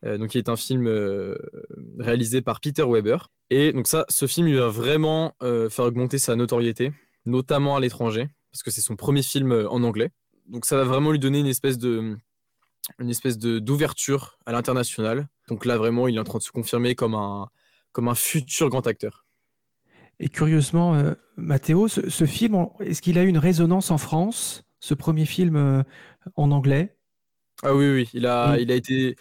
Euh, donc, qui est un film euh, réalisé par Peter Weber. Et donc ça, ce film, il va vraiment faire augmenter sa notoriété, notamment à l'étranger, parce que c'est son premier film en anglais. Donc ça va vraiment lui donner une espèce de, une espèce d'ouverture à l'international. Donc là, vraiment, il est en train de se confirmer comme un, comme un futur grand acteur. Et curieusement, Mathéo, ce, ce film, est-ce qu'il a eu une résonance en France? Ce premier film euh, en anglais. Ah oui, oui, il a, il a été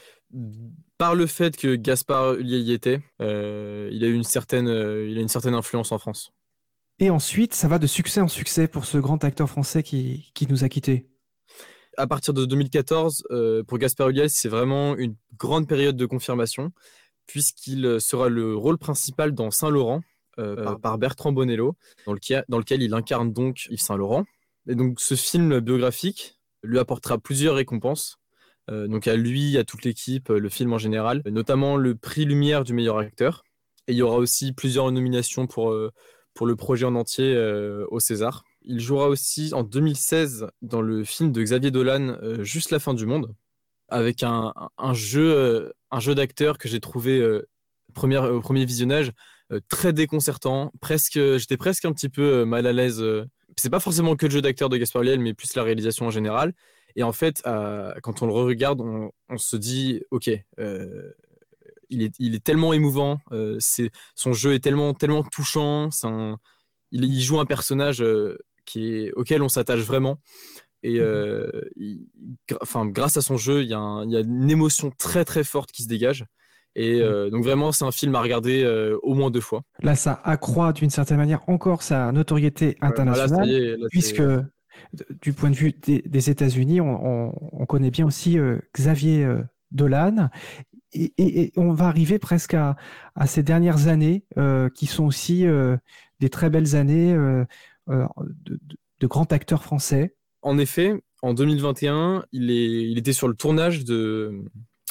par le fait que Gaspard y était, euh, il a eu une certaine, euh, il a une certaine influence en France. Et ensuite, ça va de succès en succès pour ce grand acteur français qui, qui nous a quittés. À partir de 2014, pour Gaspard Ulliel, c'est vraiment une grande période de confirmation, puisqu'il sera le rôle principal dans Saint-Laurent, par, par, Bertrand Bonello, dans lequel, dans lequel il incarne donc Yves Saint-Laurent. Et donc ce film biographique lui apportera plusieurs récompenses. Euh, donc à lui, à toute l'équipe, le film en général, notamment le prix Lumière du meilleur acteur. Et il y aura aussi plusieurs nominations pour, euh, pour le projet en entier euh, au César. Il jouera aussi en 2016 dans le film de Xavier Dolan, Juste la fin du monde, avec un, jeu, un jeu d'acteur que j'ai trouvé au premier visionnage très déconcertant. Presque, j'étais presque un petit peu mal à l'aise c'est pas forcément que le jeu d'acteur de Gaspard Ulliel, mais plus la réalisation en général. Et en fait, euh, quand on le regarde, on, se dit, ok, euh, il, est, il, est, tellement émouvant, euh, son jeu est tellement, tellement touchant, un, il, il, joue un personnage qui est, auquel on s'attache vraiment. Et mhm. enfin, grâce à son jeu, il y, il y, a une émotion très très forte qui se dégage. Et euh, donc vraiment, c'est un film à regarder euh, au moins deux fois. Là, ça accroît d'une certaine manière encore sa notoriété internationale, puisque du point de vue des, États-Unis, on, connaît bien aussi euh, Xavier Dolan. Et, on va arriver presque à, ces dernières années, qui sont aussi des très belles années de, de, grands acteurs français. En effet, en 2021, il, est, il était sur le tournage de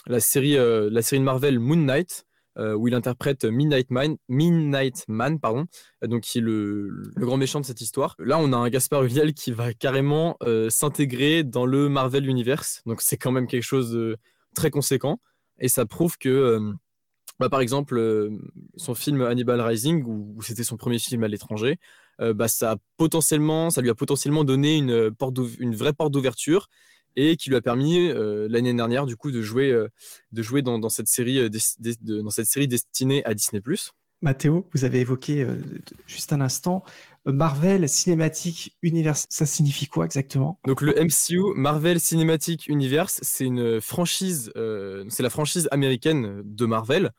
la série, euh, la série de Marvel Moon Knight, euh, où il interprète Midnight Man, pardon, donc qui est le, grand méchant de cette histoire. Là, on a un Gaspard Ulliel qui va carrément euh, s'intégrer dans le Marvel Universe, donc c'est quand même quelque chose de très conséquent, et ça prouve que, bah, par exemple, son film Hannibal Rising, où, c'était son premier film à l'étranger, bah, ça, potentiellement, ça lui a potentiellement donné une, porte une vraie porte d'ouverture et qui lui a permis euh, l'année dernière du coup de jouer, euh, de jouer dans, dans cette série, euh, dans cette série destinée à Disney+. Mathéo, vous avez évoqué juste un instant Marvel Cinematic Universe. Ça signifie quoi exactement? Donc le MCU, Marvel Cinematic Universe, c'est une franchise, c'est la franchise américaine de Marvel.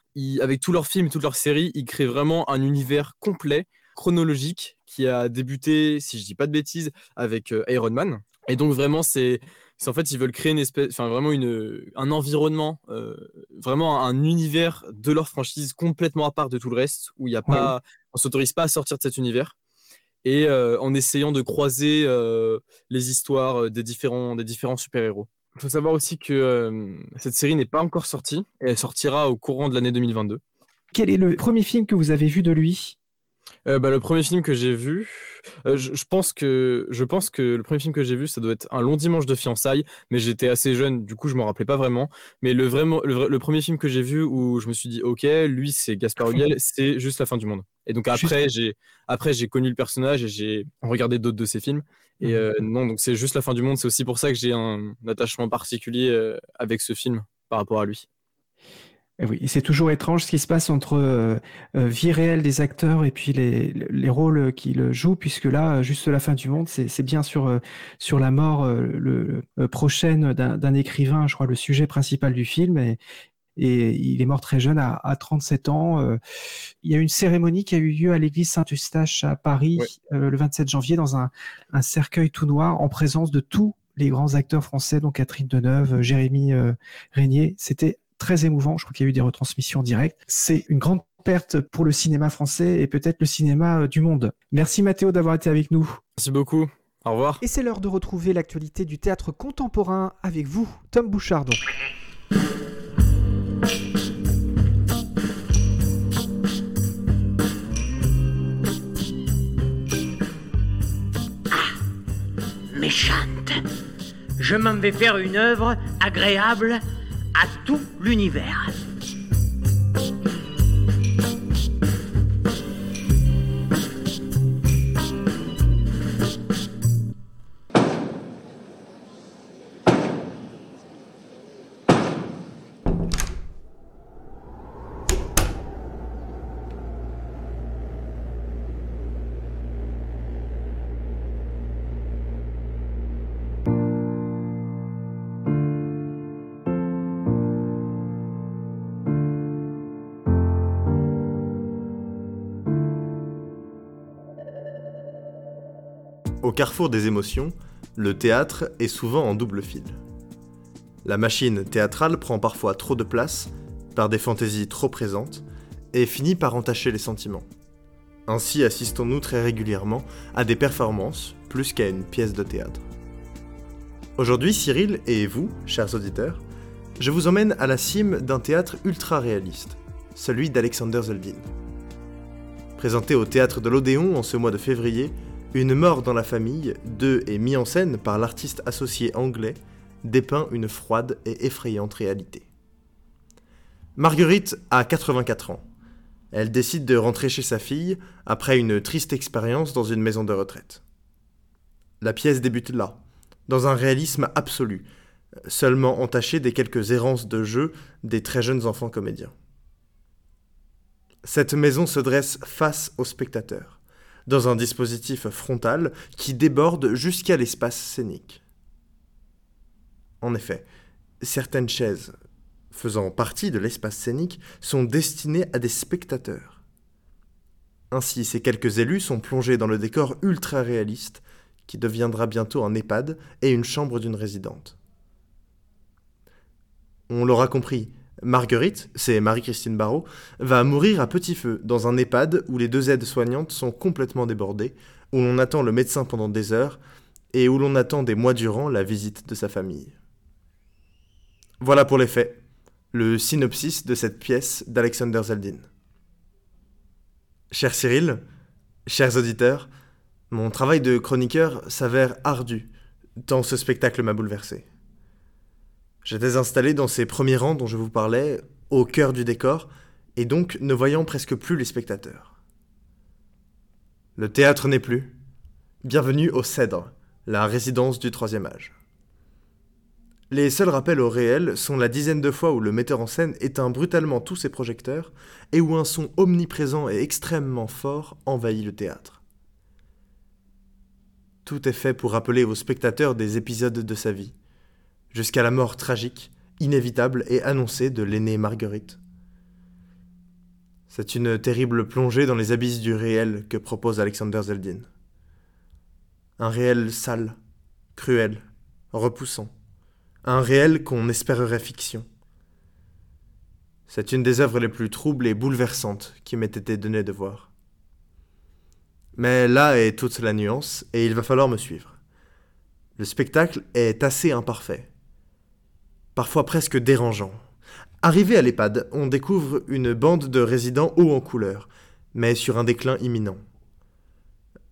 avec tous leurs films, toutes leurs séries, ils créent vraiment un univers complet, chronologique, qui a débuté, si je dis pas de bêtises, avec Iron Man. Et donc vraiment, c'est en fait ils veulent créer une espèce, enfin vraiment une, un environnement, euh, vraiment un univers de leur franchise complètement à part de tout le reste, où il y a pas, on s'autorise pas à sortir de cet univers, et euh, en essayant de croiser euh, les histoires des différents, des différents super héros. Il faut savoir aussi que cette série n'est pas encore sortie, et elle sortira au courant de l'année 2022. Quel est le premier film que vous avez vu de lui? Euh, bah, le premier film que j'ai vu, euh, je, je pense que, je pense que le premier film que j'ai vu, ça doit être un long dimanche de fiançailles, mais j'étais assez jeune, du coup je m'en rappelais pas vraiment. Mais le, vraiment, le, premier film que j'ai vu où je me suis dit, ok, lui c'est Gaspard Ulliel, c'est juste la fin du monde. Et donc après j'ai, après j'ai connu le personnage et j'ai regardé d'autres de ses films. Et Mhm. euh, non, donc c'est juste la fin du monde. C'est aussi pour ça que j'ai un, attachement particulier avec ce film par rapport à lui. Eh oui, et c'est toujours étrange ce qui se passe entre euh, euh, vie réelle des acteurs et puis les, les rôles qu'ils jouent, puisque là, juste la fin du monde, c'est bien sur, euh, sur la mort euh, le, prochaine d'un écrivain, je crois, le sujet principal du film. Et, et il est mort très jeune, à, à 37 ans. Il y a une cérémonie qui a eu lieu à l'église Saint-Eustache à Paris Ouais. le 27 janvier dans un, un cercueil tout noir en présence de tous les grands acteurs français, donc Catherine Deneuve, euh, Jérémy Régnier. C'était très émouvant. Je crois qu'il y a eu des retransmissions en direct. C'est une grande perte pour le cinéma français et peut-être le cinéma euh, du monde. Merci Mathéo d'avoir été avec nous. Merci beaucoup. Au revoir. Et c'est l'heure de retrouver l'actualité du théâtre contemporain avec vous, Tom Bouchardon. méchante. Je m'en vais faire une œuvre agréable à tout l'univers. Au carrefour des émotions, le théâtre est souvent en double fil. La machine théâtrale prend parfois trop de place, par des fantaisies trop présentes, et finit par entacher les sentiments. Ainsi assistons-nous très régulièrement à des performances plus qu'à une pièce de théâtre. Aujourd'hui, Cyril et vous, chers auditeurs, je vous emmène à la cime d'un théâtre ultra réaliste, celui d'Alexander Zeldin. Présenté au théâtre de l'Odéon en ce mois de février, une mort dans la famille, de et mis en scène par l'artiste associé anglais, dépeint une froide et effrayante réalité. Marguerite a 84 ans. Elle décide de rentrer chez sa fille après une triste expérience dans une maison de retraite. La pièce débute là, dans un réalisme absolu, seulement entaché des quelques errances de jeu des très jeunes enfants comédiens. Cette maison se dresse face au spectateur, dans un dispositif frontal qui déborde jusqu'à l'espace scénique. En effet, certaines chaises faisant partie de l'espace scénique sont destinées à des spectateurs. Ainsi, ces quelques élus sont plongés dans le décor ultra réaliste qui deviendra bientôt un EHPAD et une chambre d'une résidente. On l'aura compris, Marguerite, c'est Marie-Christine Barrault, va mourir à petit feu dans un EHPAD où les deux aides-soignantes sont complètement débordées, où l'on attend le médecin pendant des heures et où l'on attend des mois durant la visite de sa famille. Voilà pour les faits, le synopsis de cette pièce d'Alexander Zeldin. Cher Cyril, chers auditeurs, mon travail de chroniqueur s'avère ardu, tant ce spectacle m'a bouleversé. J'étais installé dans ces premiers rangs dont je vous parlais, au cœur du décor, et donc ne voyant presque plus les spectateurs. Le théâtre n'est plus. Bienvenue au Cèdre, la résidence du troisième âge. Les seuls rappels au réel sont la dizaine de fois où le metteur en scène éteint brutalement tous ses projecteurs et où un son omniprésent et extrêmement fort envahit le théâtre. Tout est fait pour rappeler aux spectateurs des épisodes de sa vie, jusqu'à la mort tragique, inévitable et annoncée de l'aînée Marguerite. C'est une terrible plongée dans les abysses du réel que propose Alexander Zeldin. Un réel sale, cruel, repoussant. Un réel qu'on espérerait fiction. C'est une des œuvres les plus troubles et bouleversantes qui m'ait été donné de voir. Mais là est toute la nuance, et il va falloir me suivre. Le spectacle est assez imparfait, parfois presque dérangeant. Arrivé à l'EHPAD, on découvre une bande de résidents hauts en couleur, mais sur un déclin imminent.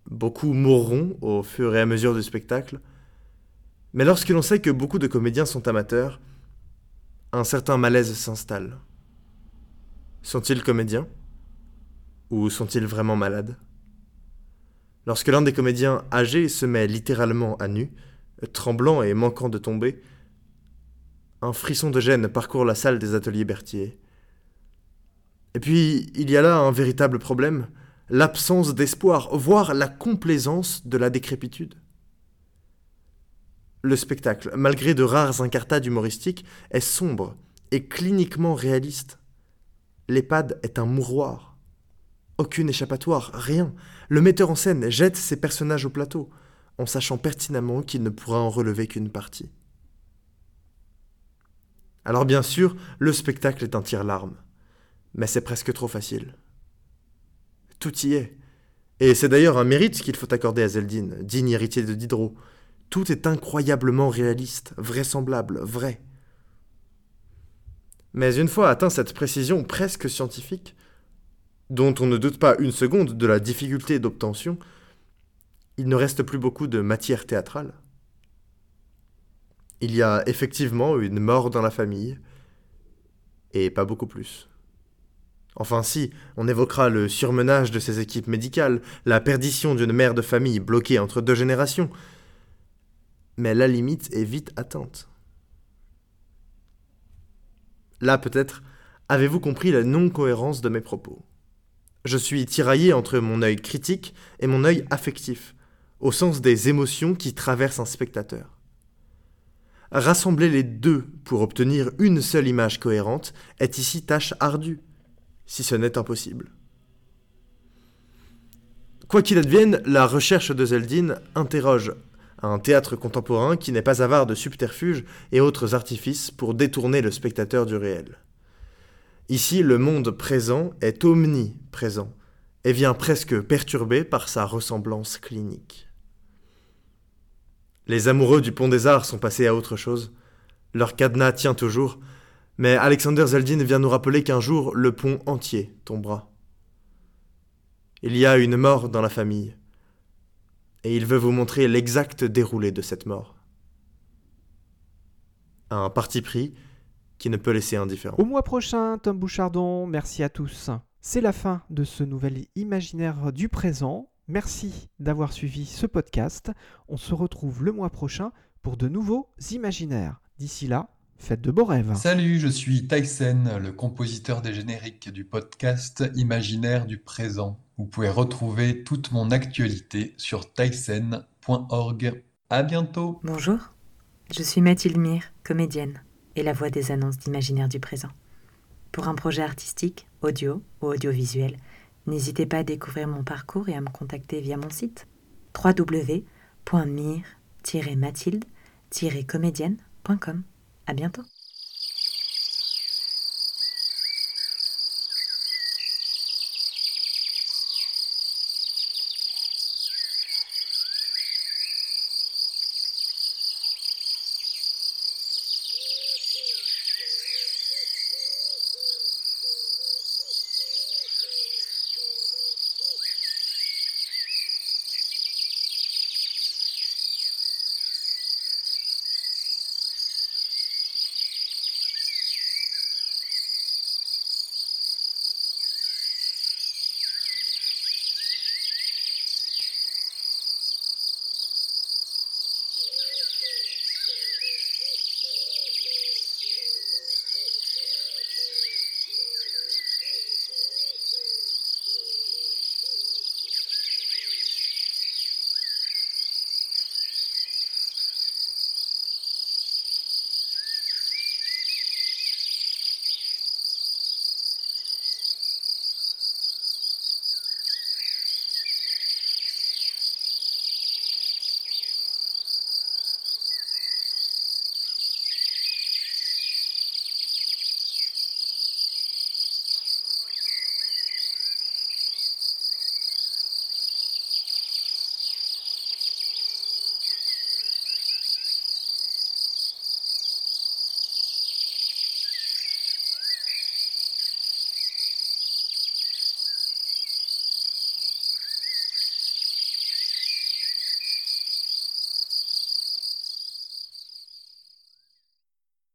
Beaucoup mourront au fur et à mesure du spectacle, mais lorsque l'on sait que beaucoup de comédiens sont amateurs, un certain malaise s'installe. Sont-ils comédiens? Ou sont-ils vraiment malades? Lorsque l'un des comédiens âgés se met littéralement à nu, tremblant et manquant de tomber, un frisson de gêne parcourt la salle des ateliers Berthier. Et puis, il y a là un véritable problème, l'absence d'espoir, voire la complaisance de la décrépitude. Le spectacle, malgré de rares incartades humoristiques, est sombre et cliniquement réaliste. L'EHPAD est un mouroir. Aucune échappatoire, rien. Le metteur en scène jette ses personnages au plateau, en sachant pertinemment qu'il ne pourra en relever qu'une partie. Alors bien sûr, le spectacle est un tire-larme, mais c'est presque trop facile. Tout y est. Et c'est d'ailleurs un mérite qu'il faut accorder à Zeldin, digne héritier de Diderot. Tout est incroyablement réaliste, vraisemblable, vrai. Mais une fois atteint cette précision presque scientifique, dont on ne doute pas une seconde de la difficulté d'obtention, il ne reste plus beaucoup de matière théâtrale. Il y a effectivement une mort dans la famille, et pas beaucoup plus. Enfin si, on évoquera le surmenage de ces équipes médicales, la perdition d'une mère de famille bloquée entre deux générations, mais la limite est vite atteinte. Là peut-être, avez-vous compris la non-cohérence de mes propos? Je suis tiraillé entre mon œil critique et mon œil affectif, au sens des émotions qui traversent un spectateur. Rassembler les deux pour obtenir une seule image cohérente est ici tâche ardue, si ce n'est impossible. Quoi qu'il advienne, la recherche de Zeldin interroge un théâtre contemporain qui n'est pas avare de subterfuges et autres artifices pour détourner le spectateur du réel. Ici, le monde présent est omniprésent et vient presque perturbé par sa ressemblance clinique. Les amoureux du Pont des Arts sont passés à autre chose. Leur cadenas tient toujours, mais Alexander Zeldin vient nous rappeler qu'un jour le pont entier tombera. Il y a une mort dans la famille, et il veut vous montrer l'exact déroulé de cette mort. Un parti pris qui ne peut laisser indifférent. Au mois prochain, Tom Bouchardon, merci à tous. C'est la fin de ce nouvel imaginaire du présent. Merci d'avoir suivi ce podcast. On se retrouve le mois prochain pour de nouveaux imaginaires. D'ici là, faites de beaux rêves. Salut, je suis Tyson, le compositeur des génériques du podcast Imaginaire du présent. Vous pouvez retrouver toute mon actualité sur tyson.org. À bientôt. Bonjour, je suis Mathilde Mire, comédienne et la voix des annonces d'Imaginaire du présent. Pour un projet artistique, audio ou audiovisuel, N'hésitez pas à découvrir mon parcours et à me contacter via mon site www.mire-mathilde-comédienne.com. À bientôt.